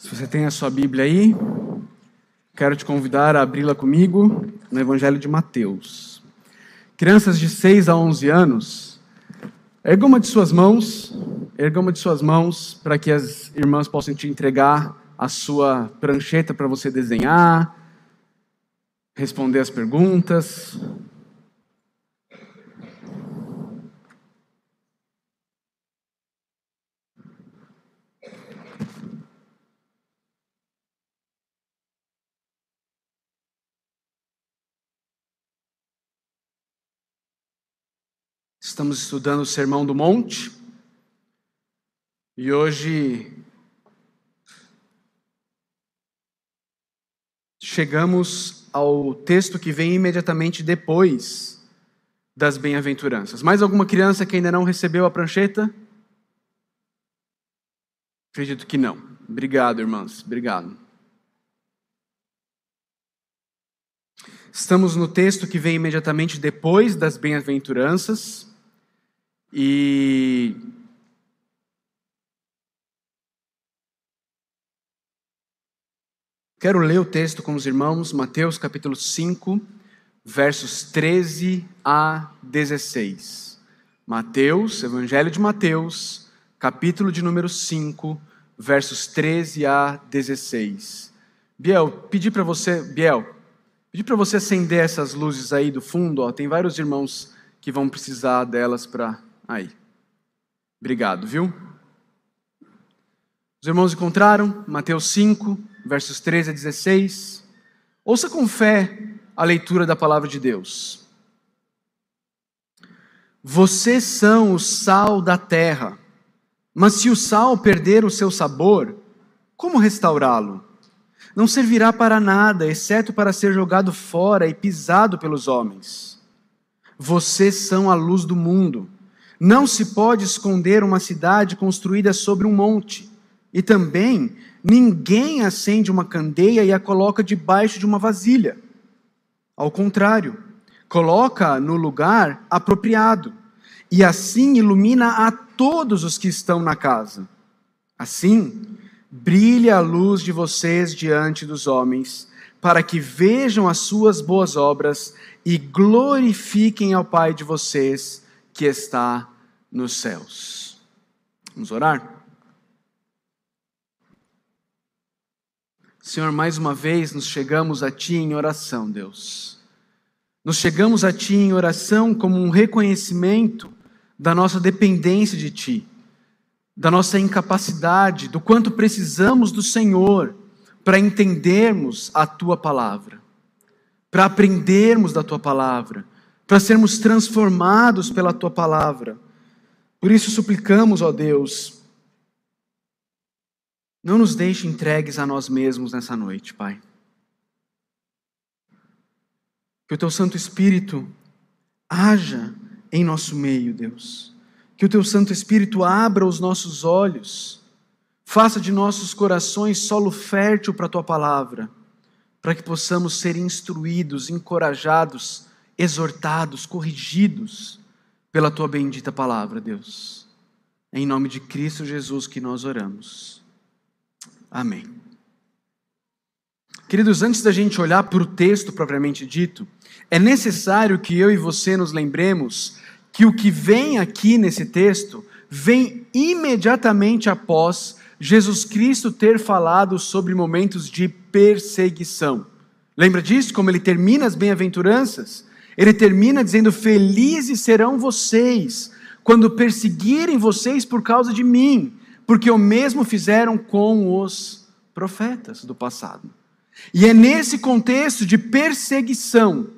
Se você tem a sua Bíblia aí, quero te convidar a abri-la comigo no Evangelho de Mateus. Crianças de 6 a 11 anos, erga uma de suas mãos, erga uma de suas mãos para que as irmãs possam te entregar a sua prancheta para você desenhar, responder as perguntas. Estamos estudando o Sermão do Monte e hoje chegamos ao texto que vem imediatamente depois das bem-aventuranças. Mais alguma criança que ainda não recebeu a prancheta? Acredito que não. Obrigado, irmãs. Obrigado. Estamos no texto que vem imediatamente depois das bem-aventuranças. E quero ler o texto com os irmãos, Mateus capítulo 5, versos 13 a 16. Mateus, Evangelho de Mateus, capítulo de número 5, versos 13 a 16. Biel, pedi para você, Biel, pedi para você acender essas luzes aí do fundo, ó, tem vários irmãos que vão precisar delas para Aí. Obrigado, viu? Os irmãos encontraram Mateus 5, versos 13 a 16. Ouça com fé a leitura da palavra de Deus. Vocês são o sal da terra, mas se o sal perder o seu sabor, como restaurá-lo? Não servirá para nada, exceto para ser jogado fora e pisado pelos homens. Vocês são a luz do mundo. Não se pode esconder uma cidade construída sobre um monte. E também, ninguém acende uma candeia e a coloca debaixo de uma vasilha. Ao contrário, coloca no lugar apropriado, e assim ilumina a todos os que estão na casa. Assim, brilha a luz de vocês diante dos homens, para que vejam as suas boas obras e glorifiquem ao Pai de vocês que está nos céus. Vamos orar? Senhor, mais uma vez nos chegamos a Ti em oração, Deus. Nos chegamos a Ti em oração como um reconhecimento da nossa dependência de Ti, da nossa incapacidade, do quanto precisamos do Senhor para entendermos a Tua palavra, para aprendermos da Tua palavra, para sermos transformados pela Tua palavra por isso suplicamos, ó Deus, não nos deixe entregues a nós mesmos nessa noite, Pai. Que o Teu Santo Espírito haja em nosso meio, Deus. Que o Teu Santo Espírito abra os nossos olhos, faça de nossos corações solo fértil para a Tua palavra, para que possamos ser instruídos, encorajados, exortados, corrigidos pela tua bendita palavra, Deus. É em nome de Cristo Jesus que nós oramos. Amém. Queridos, antes da gente olhar para o texto propriamente dito, é necessário que eu e você nos lembremos que o que vem aqui nesse texto vem imediatamente após Jesus Cristo ter falado sobre momentos de perseguição. Lembra disso? Como ele termina as bem-aventuranças? Ele termina dizendo: Felizes serão vocês quando perseguirem vocês por causa de mim, porque o mesmo fizeram com os profetas do passado. E é nesse contexto de perseguição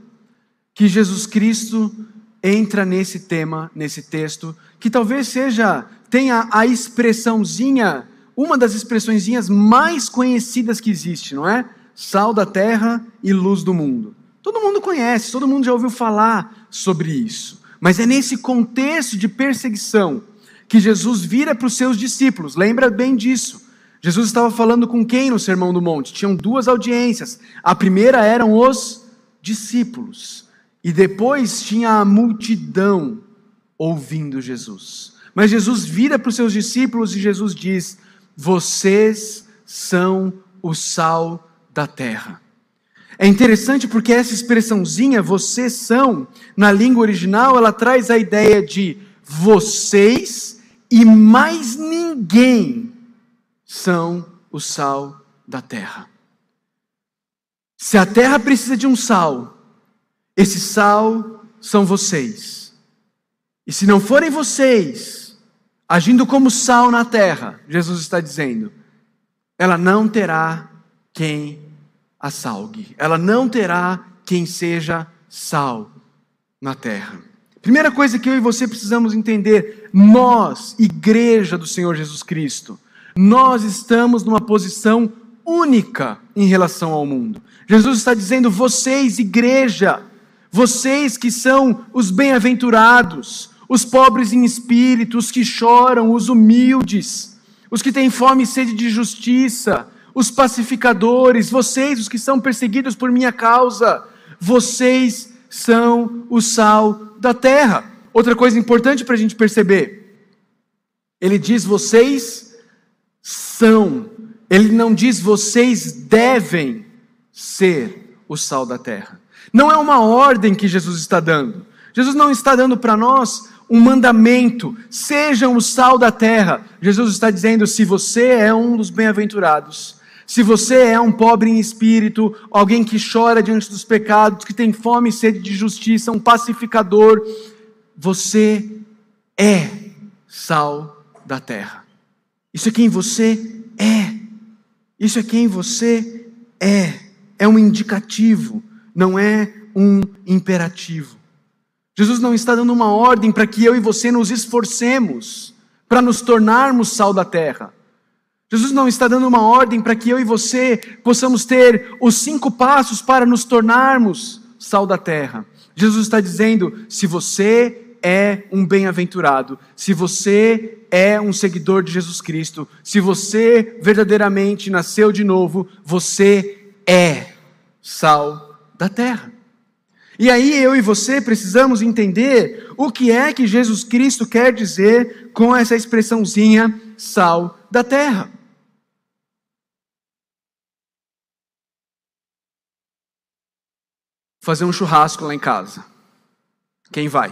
que Jesus Cristo entra nesse tema, nesse texto, que talvez seja tenha a expressãozinha, uma das expressõezinhas mais conhecidas que existe, não é? Sal da terra e luz do mundo. Todo mundo conhece, todo mundo já ouviu falar sobre isso. Mas é nesse contexto de perseguição que Jesus vira para os seus discípulos. Lembra bem disso. Jesus estava falando com quem no Sermão do Monte? Tinham duas audiências. A primeira eram os discípulos. E depois tinha a multidão ouvindo Jesus. Mas Jesus vira para os seus discípulos e Jesus diz: Vocês são o sal da terra. É interessante porque essa expressãozinha, vocês são, na língua original, ela traz a ideia de vocês e mais ninguém são o sal da terra. Se a terra precisa de um sal, esse sal são vocês. E se não forem vocês, agindo como sal na terra, Jesus está dizendo, ela não terá quem a salgue, ela não terá quem seja sal na terra. Primeira coisa que eu e você precisamos entender: nós, igreja do Senhor Jesus Cristo, nós estamos numa posição única em relação ao mundo. Jesus está dizendo: vocês, igreja, vocês que são os bem-aventurados, os pobres em espírito, os que choram, os humildes, os que têm fome e sede de justiça, os pacificadores, vocês, os que são perseguidos por minha causa, vocês são o sal da terra. Outra coisa importante para a gente perceber, ele diz: vocês são, ele não diz vocês devem ser o sal da terra. Não é uma ordem que Jesus está dando. Jesus não está dando para nós um mandamento, sejam o sal da terra. Jesus está dizendo: se você é um dos bem-aventurados, se você é um pobre em espírito, alguém que chora diante dos pecados, que tem fome e sede de justiça, um pacificador, você é sal da terra. Isso é quem você é. Isso é quem você é. É um indicativo, não é um imperativo. Jesus não está dando uma ordem para que eu e você nos esforcemos para nos tornarmos sal da terra. Jesus não está dando uma ordem para que eu e você possamos ter os cinco passos para nos tornarmos sal da terra. Jesus está dizendo: se você é um bem-aventurado, se você é um seguidor de Jesus Cristo, se você verdadeiramente nasceu de novo, você é sal da terra. E aí eu e você precisamos entender o que é que Jesus Cristo quer dizer com essa expressãozinha sal da terra. Fazer um churrasco lá em casa. Quem vai?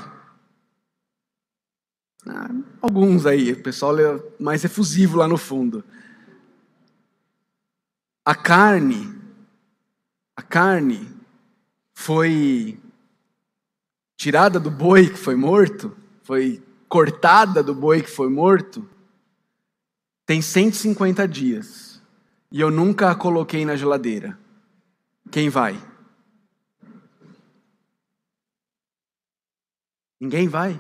Ah, alguns aí, o pessoal é mais efusivo lá no fundo. A carne, a carne foi tirada do boi que foi morto, foi cortada do boi que foi morto, tem 150 dias. E eu nunca a coloquei na geladeira. Quem vai? Ninguém vai.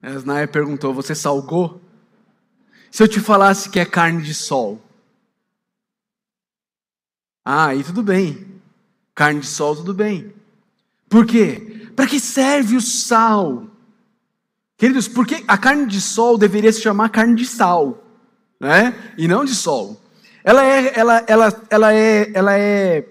Asnaia perguntou: Você salgou? Se eu te falasse que é carne de sol? Ah, aí tudo bem. Carne de sol, tudo bem. Por quê? Para que serve o sal? Queridos, porque a carne de sol deveria se chamar carne de sal, né? E não de sol. Ela é, ela, ela, ela é, ela é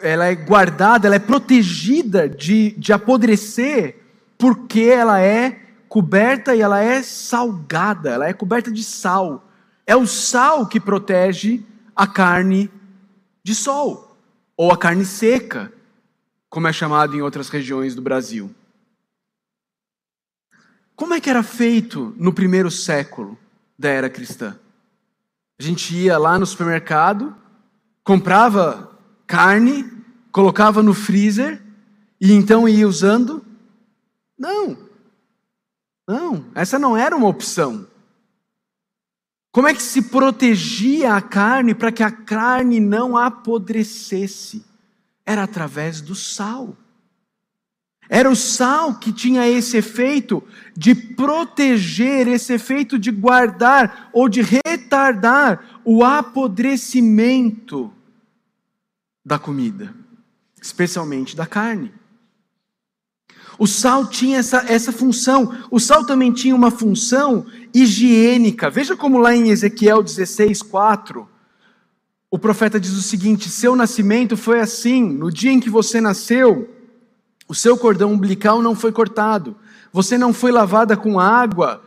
ela é guardada, ela é protegida de, de apodrecer, porque ela é coberta e ela é salgada, ela é coberta de sal. É o sal que protege a carne de sol, ou a carne seca, como é chamado em outras regiões do Brasil. Como é que era feito no primeiro século da era cristã? A gente ia lá no supermercado, comprava carne, colocava no freezer e então ia usando? Não. Não, essa não era uma opção. Como é que se protegia a carne para que a carne não apodrecesse? Era através do sal. Era o sal que tinha esse efeito de proteger, esse efeito de guardar ou de retardar o apodrecimento da comida, especialmente da carne. O sal tinha essa, essa função. O sal também tinha uma função higiênica. Veja como lá em Ezequiel 16, 4, o profeta diz o seguinte: Seu nascimento foi assim, no dia em que você nasceu, o seu cordão umbilical não foi cortado, você não foi lavada com água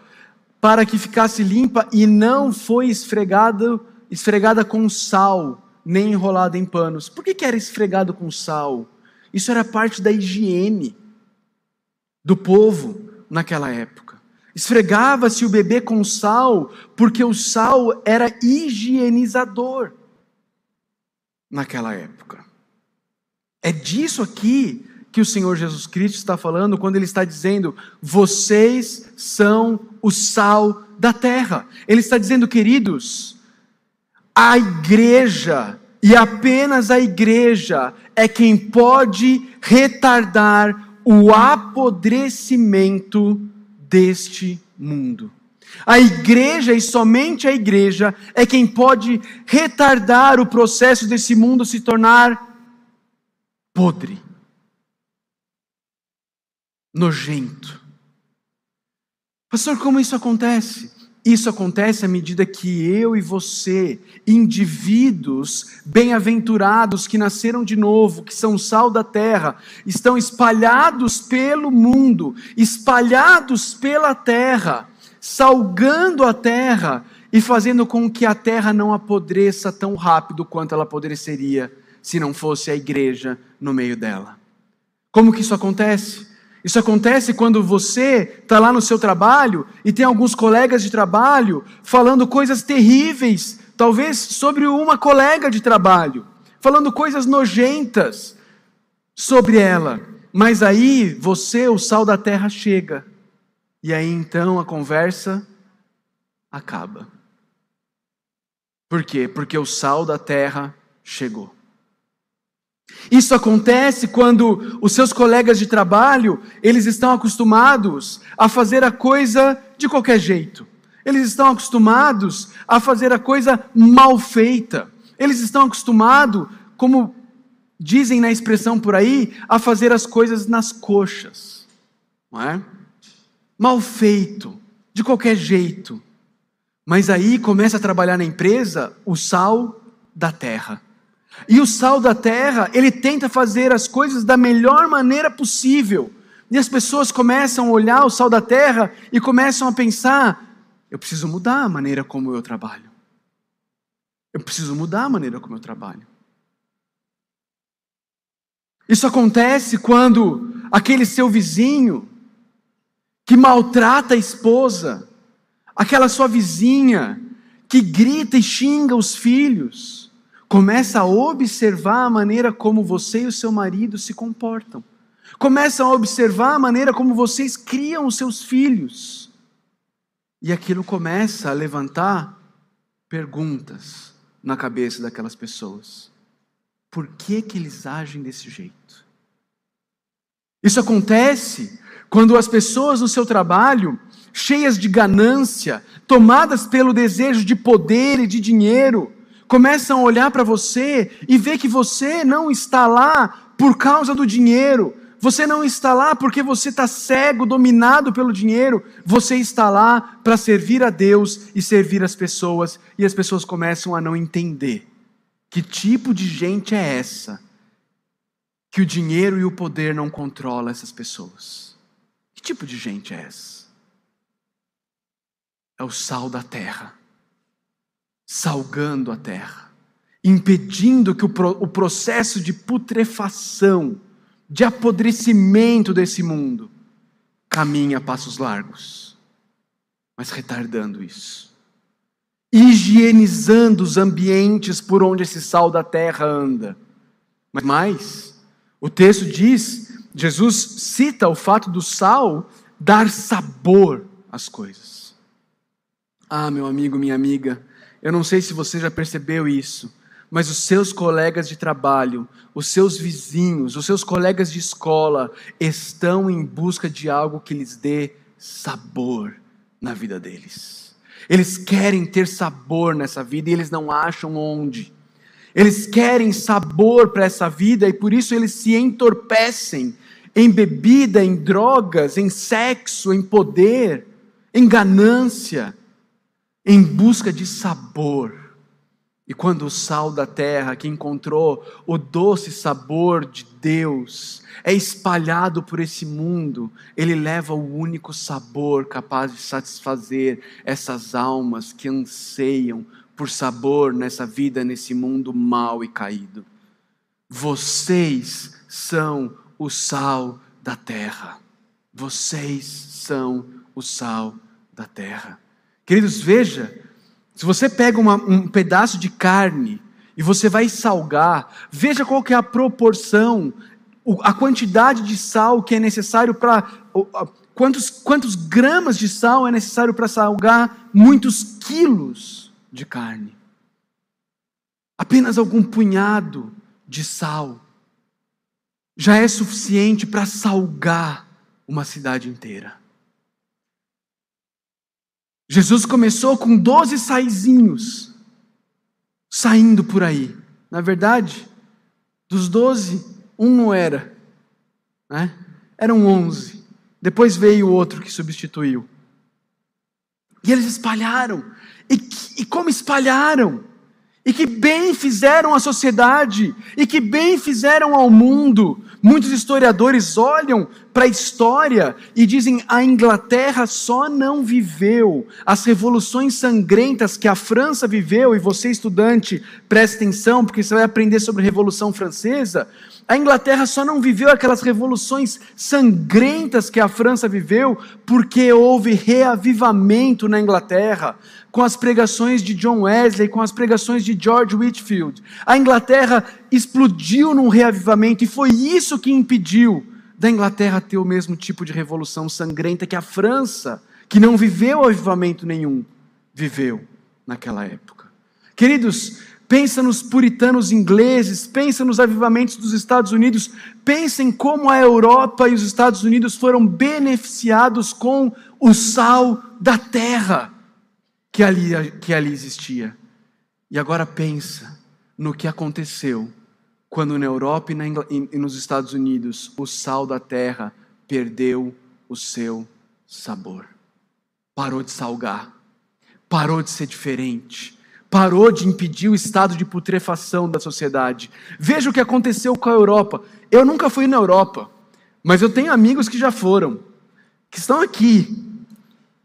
para que ficasse limpa e não foi esfregado, esfregada com sal, nem enrolada em panos. Por que, que era esfregado com sal? Isso era parte da higiene do povo naquela época. Esfregava-se o bebê com sal, porque o sal era higienizador naquela época. É disso aqui que o Senhor Jesus Cristo está falando quando ele está dizendo: vocês são o sal da terra. Ele está dizendo, queridos, a igreja, e apenas a igreja, é quem pode retardar o apodrecimento deste mundo. A igreja e somente a igreja é quem pode retardar o processo desse mundo se tornar podre, nojento. Pastor, como isso acontece? Isso acontece à medida que eu e você, indivíduos bem-aventurados que nasceram de novo, que são sal da terra, estão espalhados pelo mundo, espalhados pela terra, salgando a terra e fazendo com que a terra não apodreça tão rápido quanto ela apodreceria se não fosse a igreja no meio dela. Como que isso acontece? Isso acontece quando você está lá no seu trabalho e tem alguns colegas de trabalho falando coisas terríveis, talvez sobre uma colega de trabalho, falando coisas nojentas sobre ela. Mas aí você, o sal da terra, chega. E aí então a conversa acaba. Por quê? Porque o sal da terra chegou. Isso acontece quando os seus colegas de trabalho, eles estão acostumados a fazer a coisa de qualquer jeito. Eles estão acostumados a fazer a coisa mal feita. Eles estão acostumados, como dizem na expressão por aí, a fazer as coisas nas coxas. Não é? Mal feito, de qualquer jeito. Mas aí começa a trabalhar na empresa o sal da terra. E o sal da terra, ele tenta fazer as coisas da melhor maneira possível. E as pessoas começam a olhar o sal da terra e começam a pensar: eu preciso mudar a maneira como eu trabalho. Eu preciso mudar a maneira como eu trabalho. Isso acontece quando aquele seu vizinho que maltrata a esposa, aquela sua vizinha que grita e xinga os filhos, Começa a observar a maneira como você e o seu marido se comportam. Começa a observar a maneira como vocês criam os seus filhos. E aquilo começa a levantar perguntas na cabeça daquelas pessoas. Por que que eles agem desse jeito? Isso acontece quando as pessoas no seu trabalho, cheias de ganância, tomadas pelo desejo de poder e de dinheiro, começam a olhar para você e ver que você não está lá por causa do dinheiro, você não está lá porque você está cego, dominado pelo dinheiro, você está lá para servir a Deus e servir as pessoas, e as pessoas começam a não entender que tipo de gente é essa que o dinheiro e o poder não controlam essas pessoas. Que tipo de gente é essa? É o sal da terra salgando a terra, impedindo que o, pro, o processo de putrefação, de apodrecimento desse mundo, caminhe a passos largos, mas retardando isso. Higienizando os ambientes por onde esse sal da terra anda. Mas mais, o texto diz, Jesus cita o fato do sal dar sabor às coisas. Ah, meu amigo, minha amiga, eu não sei se você já percebeu isso, mas os seus colegas de trabalho, os seus vizinhos, os seus colegas de escola estão em busca de algo que lhes dê sabor na vida deles. Eles querem ter sabor nessa vida e eles não acham onde. Eles querem sabor para essa vida e por isso eles se entorpecem em bebida, em drogas, em sexo, em poder, em ganância em busca de sabor. E quando o sal da terra, que encontrou o doce sabor de Deus, é espalhado por esse mundo, ele leva o único sabor capaz de satisfazer essas almas que anseiam por sabor nessa vida, nesse mundo mau e caído. Vocês são o sal da terra. Vocês são o sal da terra. Queridos, veja, se você pega uma, um pedaço de carne e você vai salgar, veja qual que é a proporção, a quantidade de sal que é necessário para. Quantos, quantos gramas de sal é necessário para salgar muitos quilos de carne? Apenas algum punhado de sal já é suficiente para salgar uma cidade inteira. Jesus começou com doze saizinhos saindo por aí. Na verdade, dos doze, um não era, né? eram onze. Depois veio o outro que substituiu. E eles espalharam. E, e como espalharam? e que bem fizeram à sociedade, e que bem fizeram ao mundo. Muitos historiadores olham para a história e dizem: a Inglaterra só não viveu as revoluções sangrentas que a França viveu, e você, estudante, preste atenção, porque você vai aprender sobre a Revolução Francesa. A Inglaterra só não viveu aquelas revoluções sangrentas que a França viveu, porque houve reavivamento na Inglaterra com as pregações de John Wesley, com as pregações de George Whitfield. A Inglaterra explodiu num reavivamento e foi isso que impediu da Inglaterra ter o mesmo tipo de revolução sangrenta que a França, que não viveu avivamento nenhum, viveu naquela época. Queridos, pensa nos puritanos ingleses, pensa nos avivamentos dos Estados Unidos, pensa em como a Europa e os Estados Unidos foram beneficiados com o sal da terra que ali, que ali existia. E agora pensa no que aconteceu quando na Europa e, na e nos Estados Unidos o sal da terra perdeu o seu sabor. Parou de salgar, parou de ser diferente, parou de impedir o estado de putrefação da sociedade. Veja o que aconteceu com a Europa. Eu nunca fui na Europa, mas eu tenho amigos que já foram, que estão aqui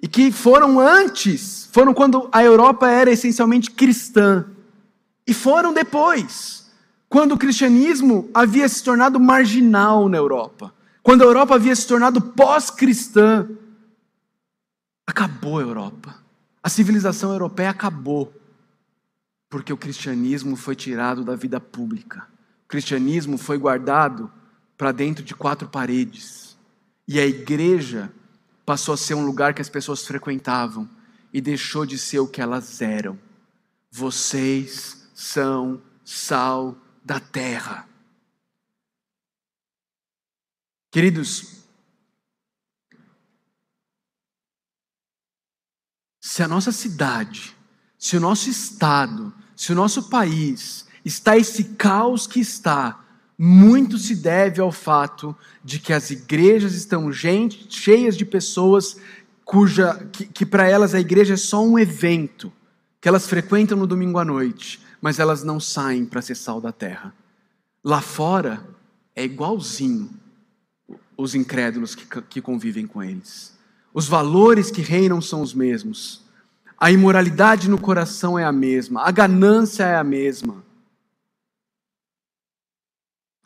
e que foram antes foram quando a Europa era essencialmente cristã. E foram depois, quando o cristianismo havia se tornado marginal na Europa. Quando a Europa havia se tornado pós-cristã. Acabou a Europa. A civilização europeia acabou. Porque o cristianismo foi tirado da vida pública. O cristianismo foi guardado para dentro de quatro paredes. E a igreja passou a ser um lugar que as pessoas frequentavam e deixou de ser o que elas eram. Vocês são sal da terra. Queridos, se a nossa cidade, se o nosso estado, se o nosso país está esse caos que está, muito se deve ao fato de que as igrejas estão gente, cheias de pessoas cuja que, que para elas a igreja é só um evento que elas frequentam no domingo à noite, mas elas não saem para ser sal da terra. Lá fora é igualzinho os incrédulos que, que convivem com eles. Os valores que reinam são os mesmos. A imoralidade no coração é a mesma. A ganância é a mesma.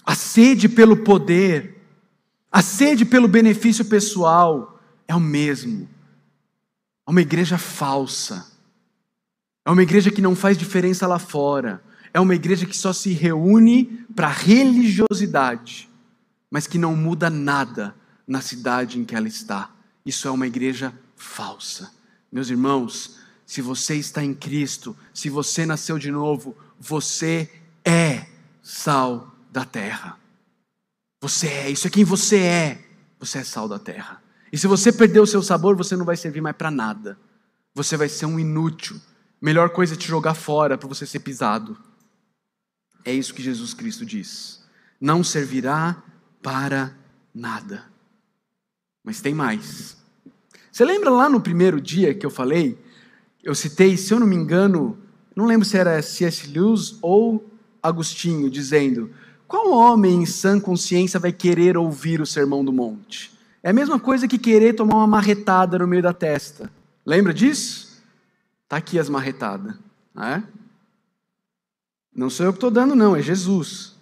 A sede pelo poder, a sede pelo benefício pessoal é o mesmo. É uma igreja falsa. É uma igreja que não faz diferença lá fora. É uma igreja que só se reúne para religiosidade, mas que não muda nada na cidade em que ela está. Isso é uma igreja falsa. Meus irmãos, se você está em Cristo, se você nasceu de novo, você é sal da terra. Você é, isso é quem você é. Você é sal da terra. E se você perder o seu sabor, você não vai servir mais para nada. Você vai ser um inútil. Melhor coisa é te jogar fora para você ser pisado. É isso que Jesus Cristo diz. Não servirá para nada. Mas tem mais. Você lembra lá no primeiro dia que eu falei? Eu citei, se eu não me engano, não lembro se era C.S. Lewis ou Agostinho, dizendo: qual homem em sã consciência vai querer ouvir o sermão do monte? É a mesma coisa que querer tomar uma marretada no meio da testa. Lembra disso? Está aqui as marretadas. Né? Não sou eu que estou dando, não, é Jesus.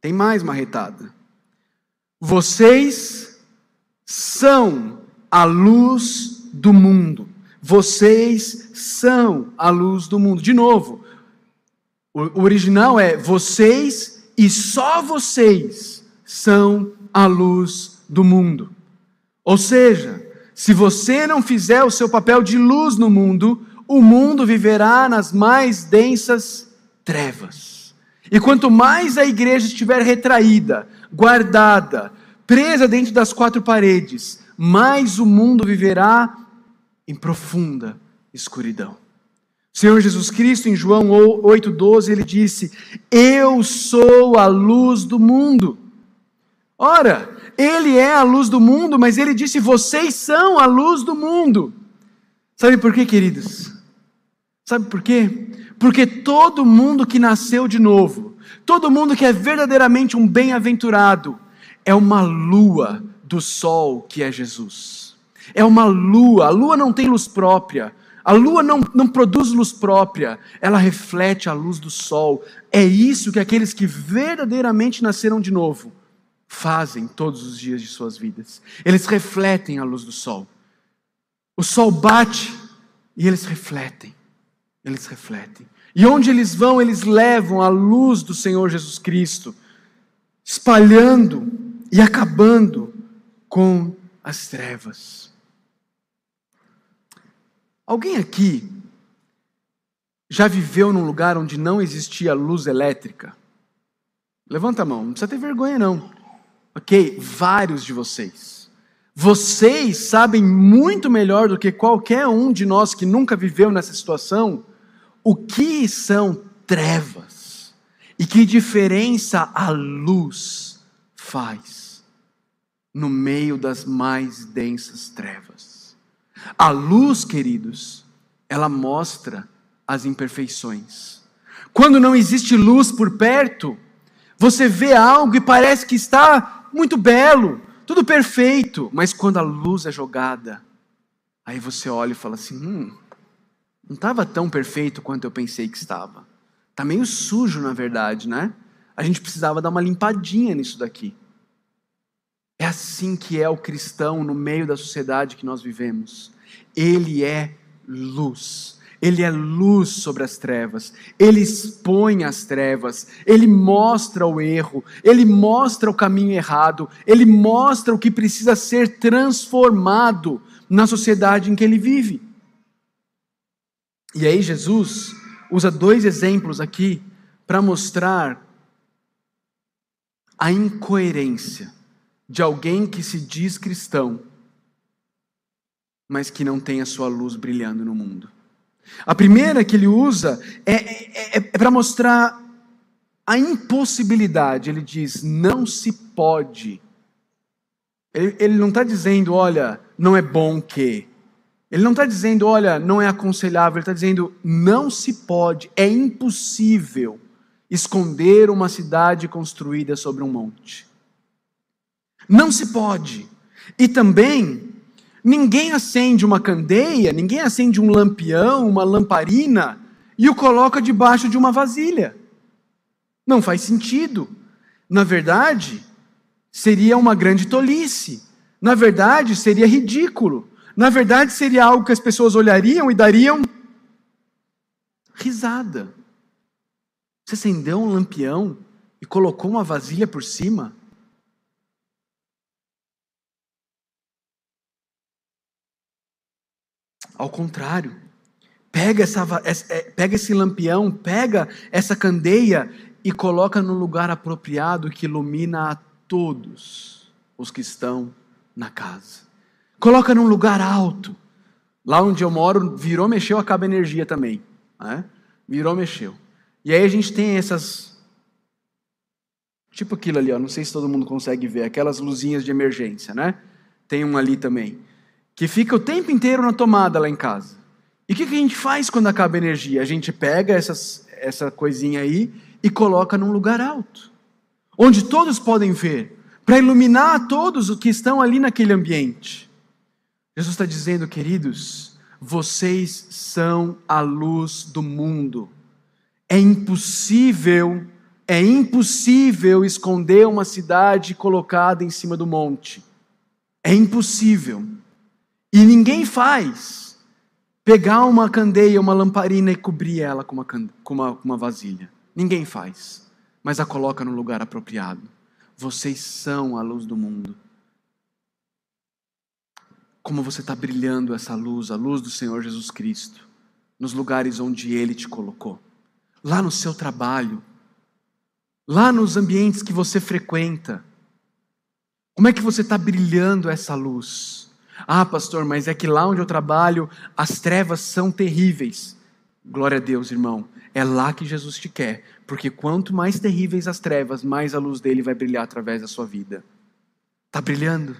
Tem mais marretada. Vocês são a luz do mundo. Vocês são a luz do mundo. De novo, o original é vocês e só vocês são a luz do mundo. Ou seja, se você não fizer o seu papel de luz no mundo, o mundo viverá nas mais densas trevas. E quanto mais a igreja estiver retraída, guardada, presa dentro das quatro paredes, mais o mundo viverá em profunda escuridão. O Senhor Jesus Cristo, em João 8,12, ele disse: Eu sou a luz do mundo. Ora, ele é a luz do mundo, mas ele disse: Vocês são a luz do mundo. Sabe por quê, queridos? Sabe por quê? Porque todo mundo que nasceu de novo, todo mundo que é verdadeiramente um bem-aventurado, é uma lua do sol que é Jesus. É uma lua, a lua não tem luz própria, a lua não, não produz luz própria, ela reflete a luz do sol. É isso que aqueles que verdadeiramente nasceram de novo fazem todos os dias de suas vidas. Eles refletem a luz do sol. O sol bate e eles refletem. Eles refletem. E onde eles vão, eles levam a luz do Senhor Jesus Cristo, espalhando e acabando com as trevas. Alguém aqui já viveu num lugar onde não existia luz elétrica? Levanta a mão, não precisa ter vergonha não ok? Vários de vocês. Vocês sabem muito melhor do que qualquer um de nós que nunca viveu nessa situação o que são trevas e que diferença a luz faz no meio das mais densas trevas. A luz, queridos, ela mostra as imperfeições. Quando não existe luz por perto, você vê algo e parece que está muito belo, tudo perfeito, mas quando a luz é jogada, aí você olha e fala assim: hum, não estava tão perfeito quanto eu pensei que estava. Está meio sujo, na verdade, né? A gente precisava dar uma limpadinha nisso daqui. É assim que é o cristão no meio da sociedade que nós vivemos. Ele é luz. Ele é luz sobre as trevas, ele expõe as trevas, ele mostra o erro, ele mostra o caminho errado, ele mostra o que precisa ser transformado na sociedade em que ele vive. E aí, Jesus usa dois exemplos aqui para mostrar a incoerência de alguém que se diz cristão, mas que não tem a sua luz brilhando no mundo. A primeira que ele usa é, é, é, é para mostrar a impossibilidade. Ele diz: não se pode. Ele, ele não está dizendo, olha, não é bom que. Ele não está dizendo, olha, não é aconselhável. Ele está dizendo, não se pode, é impossível esconder uma cidade construída sobre um monte. Não se pode. E também Ninguém acende uma candeia, ninguém acende um lampião, uma lamparina e o coloca debaixo de uma vasilha. Não faz sentido. Na verdade, seria uma grande tolice. Na verdade, seria ridículo. Na verdade, seria algo que as pessoas olhariam e dariam risada. Você acendeu um lampião e colocou uma vasilha por cima? Ao contrário, pega, essa, é, pega esse lampião, pega essa candeia e coloca no lugar apropriado que ilumina a todos os que estão na casa. Coloca num lugar alto. Lá onde eu moro, virou, mexeu, acaba a energia também. Né? Virou, mexeu. E aí a gente tem essas. Tipo aquilo ali, ó, não sei se todo mundo consegue ver, aquelas luzinhas de emergência, né? Tem um ali também que fica o tempo inteiro na tomada lá em casa. E o que, que a gente faz quando acaba a energia? A gente pega essas, essa coisinha aí e coloca num lugar alto, onde todos podem ver, para iluminar todos os que estão ali naquele ambiente. Jesus está dizendo, queridos, vocês são a luz do mundo. É impossível, é impossível esconder uma cidade colocada em cima do monte. É impossível. E ninguém faz pegar uma candeia, uma lamparina e cobrir ela com uma, com uma, uma vasilha. Ninguém faz. Mas a coloca no lugar apropriado. Vocês são a luz do mundo. Como você está brilhando essa luz, a luz do Senhor Jesus Cristo, nos lugares onde Ele te colocou. Lá no seu trabalho, lá nos ambientes que você frequenta. Como é que você está brilhando essa luz? Ah, pastor, mas é que lá onde eu trabalho as trevas são terríveis. Glória a Deus, irmão. É lá que Jesus te quer, porque quanto mais terríveis as trevas, mais a luz dele vai brilhar através da sua vida. Está brilhando?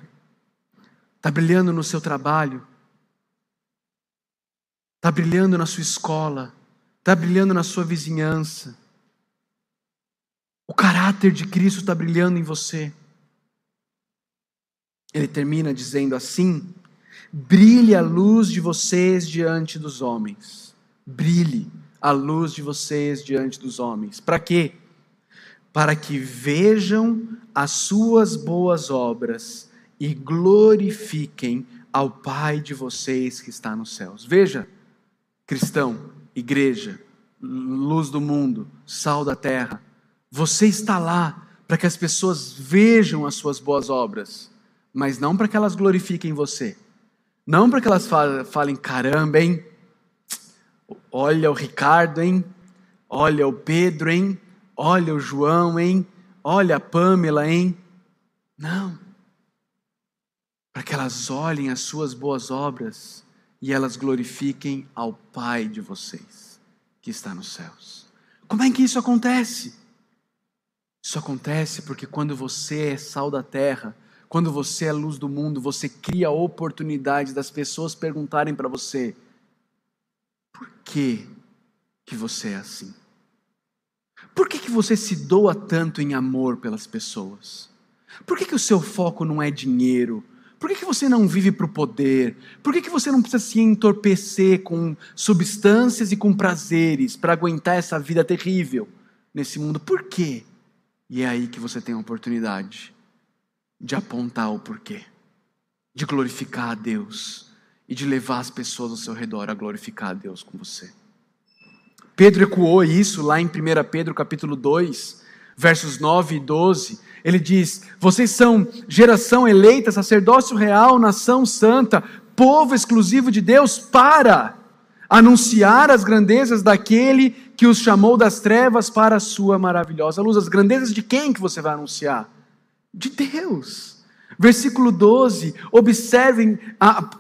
Está brilhando no seu trabalho? Está brilhando na sua escola? Está brilhando na sua vizinhança? O caráter de Cristo está brilhando em você. Ele termina dizendo assim: brilhe a luz de vocês diante dos homens. Brilhe a luz de vocês diante dos homens. Para quê? Para que vejam as suas boas obras e glorifiquem ao Pai de vocês que está nos céus. Veja, cristão, igreja, luz do mundo, sal da terra, você está lá para que as pessoas vejam as suas boas obras mas não para que elas glorifiquem você. Não para que elas falem, caramba, hein? Olha o Ricardo, hein? Olha o Pedro, hein? Olha o João, hein? Olha a Pamela, hein? Não. Para que elas olhem as suas boas obras e elas glorifiquem ao Pai de vocês, que está nos céus. Como é que isso acontece? Isso acontece porque quando você é sal da terra, quando você é luz do mundo, você cria oportunidades das pessoas perguntarem para você: por que, que você é assim? Por que, que você se doa tanto em amor pelas pessoas? Por que, que o seu foco não é dinheiro? Por que, que você não vive para o poder? Por que, que você não precisa se entorpecer com substâncias e com prazeres para aguentar essa vida terrível nesse mundo? Por quê? E é aí que você tem a oportunidade de apontar o porquê, de glorificar a Deus e de levar as pessoas ao seu redor a glorificar a Deus com você. Pedro ecoou isso lá em 1 Pedro capítulo 2, versos 9 e 12. Ele diz: Vocês são geração eleita, sacerdócio real, nação santa, povo exclusivo de Deus para anunciar as grandezas daquele que os chamou das trevas para a sua maravilhosa luz. As grandezas de quem que você vai anunciar? De Deus. Versículo 12: observem,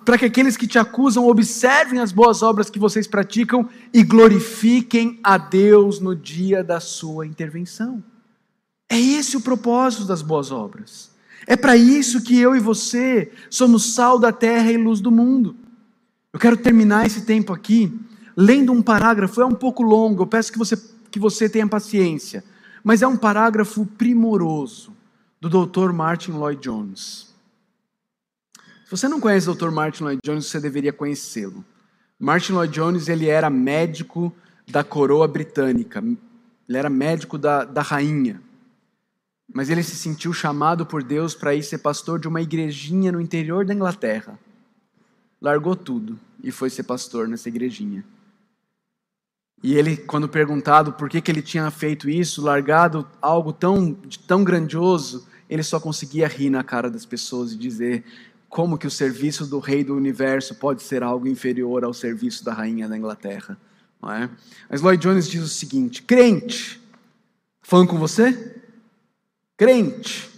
para que aqueles que te acusam observem as boas obras que vocês praticam e glorifiquem a Deus no dia da sua intervenção. É esse o propósito das boas obras. É para isso que eu e você somos sal da terra e luz do mundo. Eu quero terminar esse tempo aqui lendo um parágrafo, é um pouco longo, eu peço que você, que você tenha paciência, mas é um parágrafo primoroso do Dr. Martin Lloyd Jones. Se você não conhece o Dr. Martin Lloyd Jones, você deveria conhecê-lo. Martin Lloyd Jones ele era médico da coroa britânica, ele era médico da, da rainha. Mas ele se sentiu chamado por Deus para ir ser pastor de uma igrejinha no interior da Inglaterra. Largou tudo e foi ser pastor nessa igrejinha. E ele, quando perguntado por que, que ele tinha feito isso, largado algo tão, tão grandioso, ele só conseguia rir na cara das pessoas e dizer como que o serviço do rei do universo pode ser algo inferior ao serviço da rainha da Inglaterra. Não é? Mas Lloyd Jones diz o seguinte: crente, falando com você? Crente,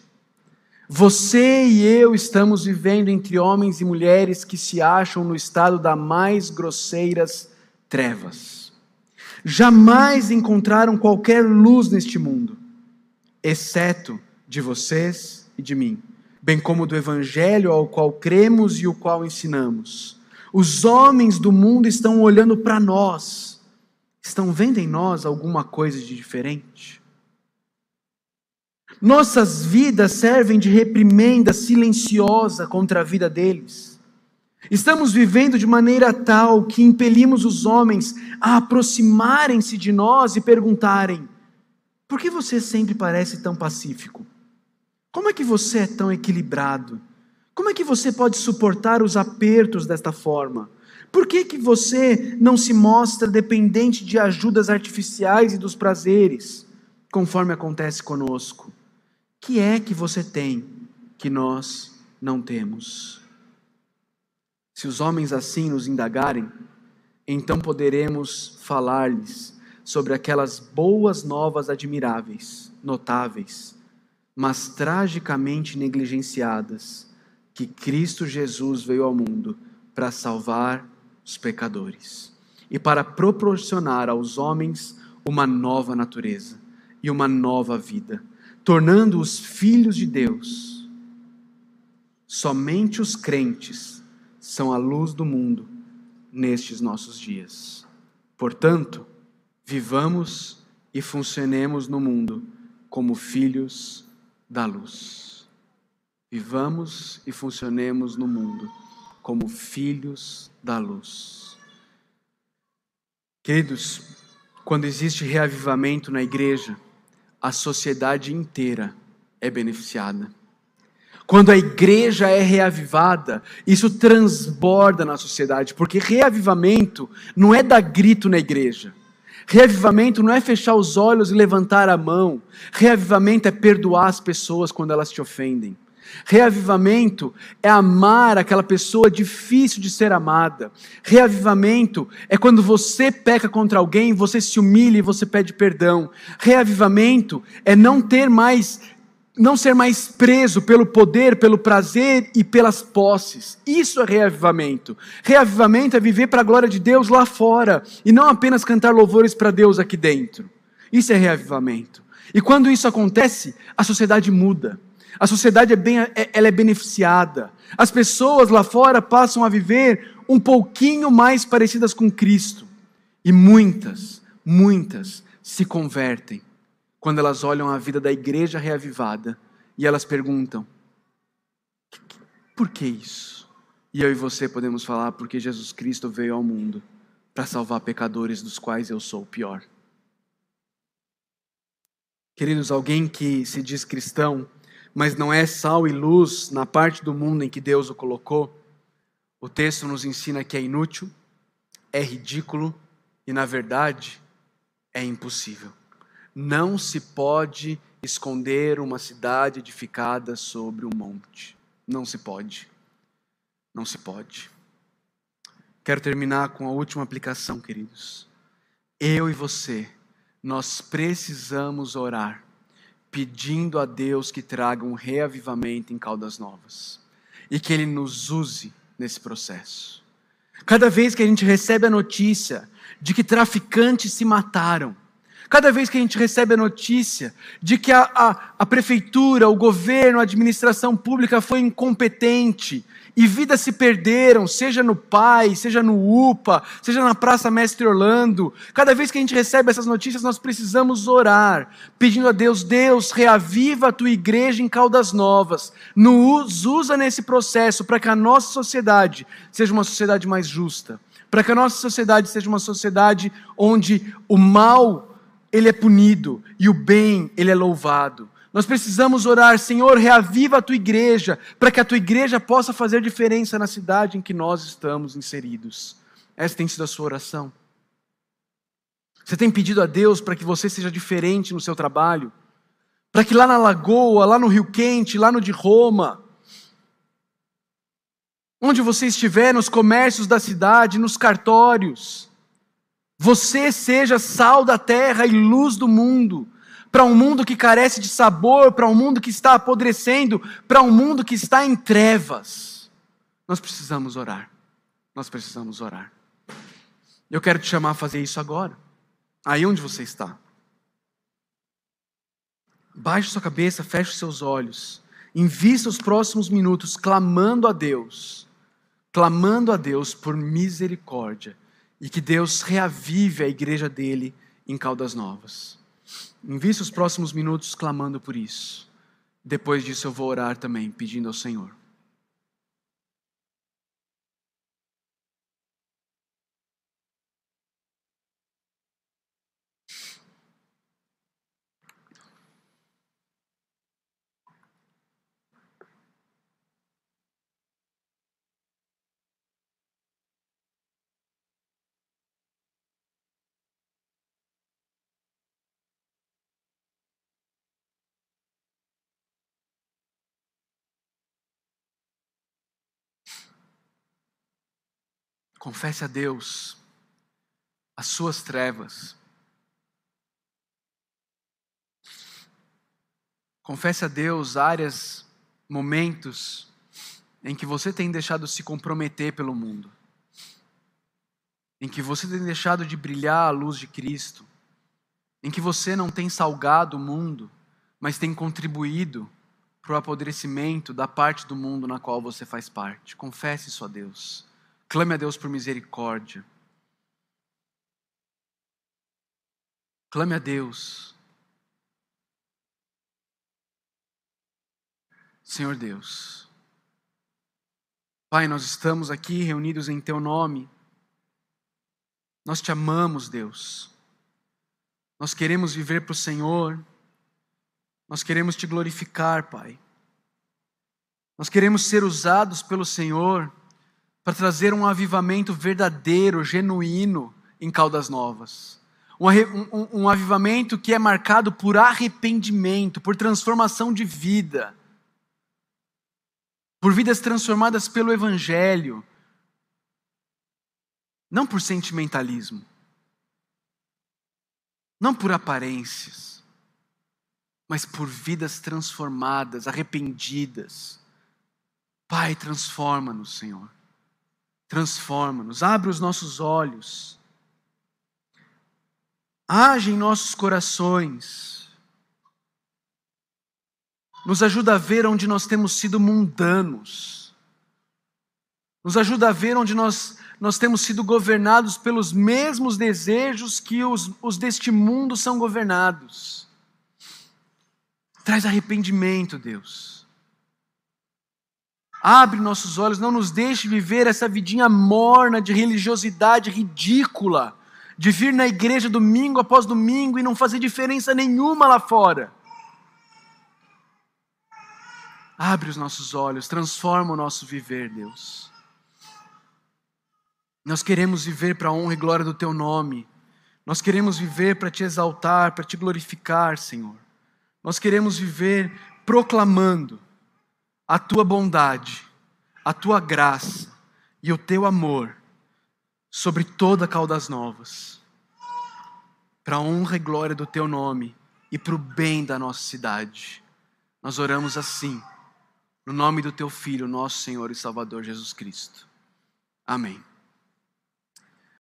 você e eu estamos vivendo entre homens e mulheres que se acham no estado das mais grosseiras trevas. Jamais encontraram qualquer luz neste mundo, exceto de vocês e de mim, bem como do Evangelho ao qual cremos e o qual ensinamos. Os homens do mundo estão olhando para nós, estão vendo em nós alguma coisa de diferente? Nossas vidas servem de reprimenda silenciosa contra a vida deles. Estamos vivendo de maneira tal que impelimos os homens a aproximarem-se de nós e perguntarem: por que você sempre parece tão pacífico? Como é que você é tão equilibrado? Como é que você pode suportar os apertos desta forma? Por que, que você não se mostra dependente de ajudas artificiais e dos prazeres, conforme acontece conosco? Que é que você tem que nós não temos? Se os homens assim nos indagarem, então poderemos falar-lhes sobre aquelas boas novas admiráveis, notáveis, mas tragicamente negligenciadas, que Cristo Jesus veio ao mundo para salvar os pecadores e para proporcionar aos homens uma nova natureza e uma nova vida, tornando-os filhos de Deus. Somente os crentes são a luz do mundo nestes nossos dias. Portanto, vivamos e funcionemos no mundo como filhos da luz. Vivamos e funcionemos no mundo como filhos da luz. Queridos, quando existe reavivamento na igreja, a sociedade inteira é beneficiada. Quando a igreja é reavivada, isso transborda na sociedade, porque reavivamento não é dar grito na igreja. Reavivamento não é fechar os olhos e levantar a mão. Reavivamento é perdoar as pessoas quando elas te ofendem. Reavivamento é amar aquela pessoa difícil de ser amada. Reavivamento é quando você peca contra alguém, você se humilha e você pede perdão. Reavivamento é não ter mais não ser mais preso pelo poder, pelo prazer e pelas posses. Isso é reavivamento. Reavivamento é viver para a glória de Deus lá fora e não apenas cantar louvores para Deus aqui dentro. Isso é reavivamento. E quando isso acontece, a sociedade muda. A sociedade é, bem, é, ela é beneficiada. As pessoas lá fora passam a viver um pouquinho mais parecidas com Cristo. E muitas, muitas se convertem quando elas olham a vida da igreja reavivada e elas perguntam: por que isso? E eu e você podemos falar porque Jesus Cristo veio ao mundo para salvar pecadores dos quais eu sou o pior. Queridos, alguém que se diz cristão, mas não é sal e luz na parte do mundo em que Deus o colocou, o texto nos ensina que é inútil, é ridículo e, na verdade, é impossível. Não se pode esconder uma cidade edificada sobre um monte. Não se pode. Não se pode. Quero terminar com a última aplicação, queridos. Eu e você, nós precisamos orar, pedindo a Deus que traga um reavivamento em Caldas Novas e que Ele nos use nesse processo. Cada vez que a gente recebe a notícia de que traficantes se mataram, Cada vez que a gente recebe a notícia de que a, a, a, prefeitura, o governo, a administração pública foi incompetente e vidas se perderam, seja no PAI, seja no UPA, seja na Praça Mestre Orlando, cada vez que a gente recebe essas notícias, nós precisamos orar, pedindo a Deus: Deus, reaviva a tua igreja em Caldas Novas, nos usa nesse processo para que a nossa sociedade seja uma sociedade mais justa, para que a nossa sociedade seja uma sociedade onde o mal ele é punido e o bem, ele é louvado. Nós precisamos orar, Senhor, reaviva a tua igreja, para que a tua igreja possa fazer diferença na cidade em que nós estamos inseridos. Essa tem sido a sua oração. Você tem pedido a Deus para que você seja diferente no seu trabalho, para que lá na Lagoa, lá no Rio Quente, lá no de Roma, onde você estiver, nos comércios da cidade, nos cartórios, você seja sal da terra e luz do mundo, para um mundo que carece de sabor, para um mundo que está apodrecendo, para um mundo que está em trevas. Nós precisamos orar. Nós precisamos orar. Eu quero te chamar a fazer isso agora, aí onde você está. Baixe sua cabeça, feche seus olhos, invista os próximos minutos clamando a Deus clamando a Deus por misericórdia e que Deus reavive a igreja dele em Caldas Novas. Invista os próximos minutos clamando por isso. Depois disso, eu vou orar também, pedindo ao Senhor. Confesse a Deus as suas trevas. Confesse a Deus áreas, momentos em que você tem deixado se comprometer pelo mundo, em que você tem deixado de brilhar a luz de Cristo, em que você não tem salgado o mundo, mas tem contribuído para o apodrecimento da parte do mundo na qual você faz parte. Confesse isso a Deus. Clame a Deus por misericórdia. Clame a Deus. Senhor Deus. Pai, nós estamos aqui reunidos em Teu nome. Nós te amamos, Deus. Nós queremos viver para o Senhor. Nós queremos te glorificar, Pai. Nós queremos ser usados pelo Senhor para trazer um avivamento verdadeiro, genuíno em Caldas Novas. Um, um, um, avivamento que é marcado por arrependimento, por transformação de vida, por vidas transformadas pelo Evangelho, não por sentimentalismo, não por aparências, mas por vidas transformadas, arrependidas. Pai, transforma-nos, Senhor transforma-nos, abre os nossos olhos, age em nossos corações, nos ajuda a ver onde nós temos sido mundanos, nos ajuda a ver onde nós, nós temos sido governados pelos mesmos desejos que os, os deste mundo são governados. Traz arrependimento, Deus. Abre nossos olhos, não nos deixe viver essa vidinha morna de religiosidade ridícula, de vir na igreja domingo após domingo e não fazer diferença nenhuma lá fora. Abre os nossos olhos, transforma o nosso viver, Deus. Nós queremos viver para a honra e glória do Teu nome. Nós queremos viver para Te exaltar, para Te glorificar, Senhor. Nós queremos viver proclamando a tua bondade, a tua graça e o teu amor sobre toda Caldas Novas, para a honra e glória do teu nome e para o bem da nossa cidade. Nós oramos assim, no nome do teu Filho, nosso Senhor e Salvador Jesus Cristo. Amém.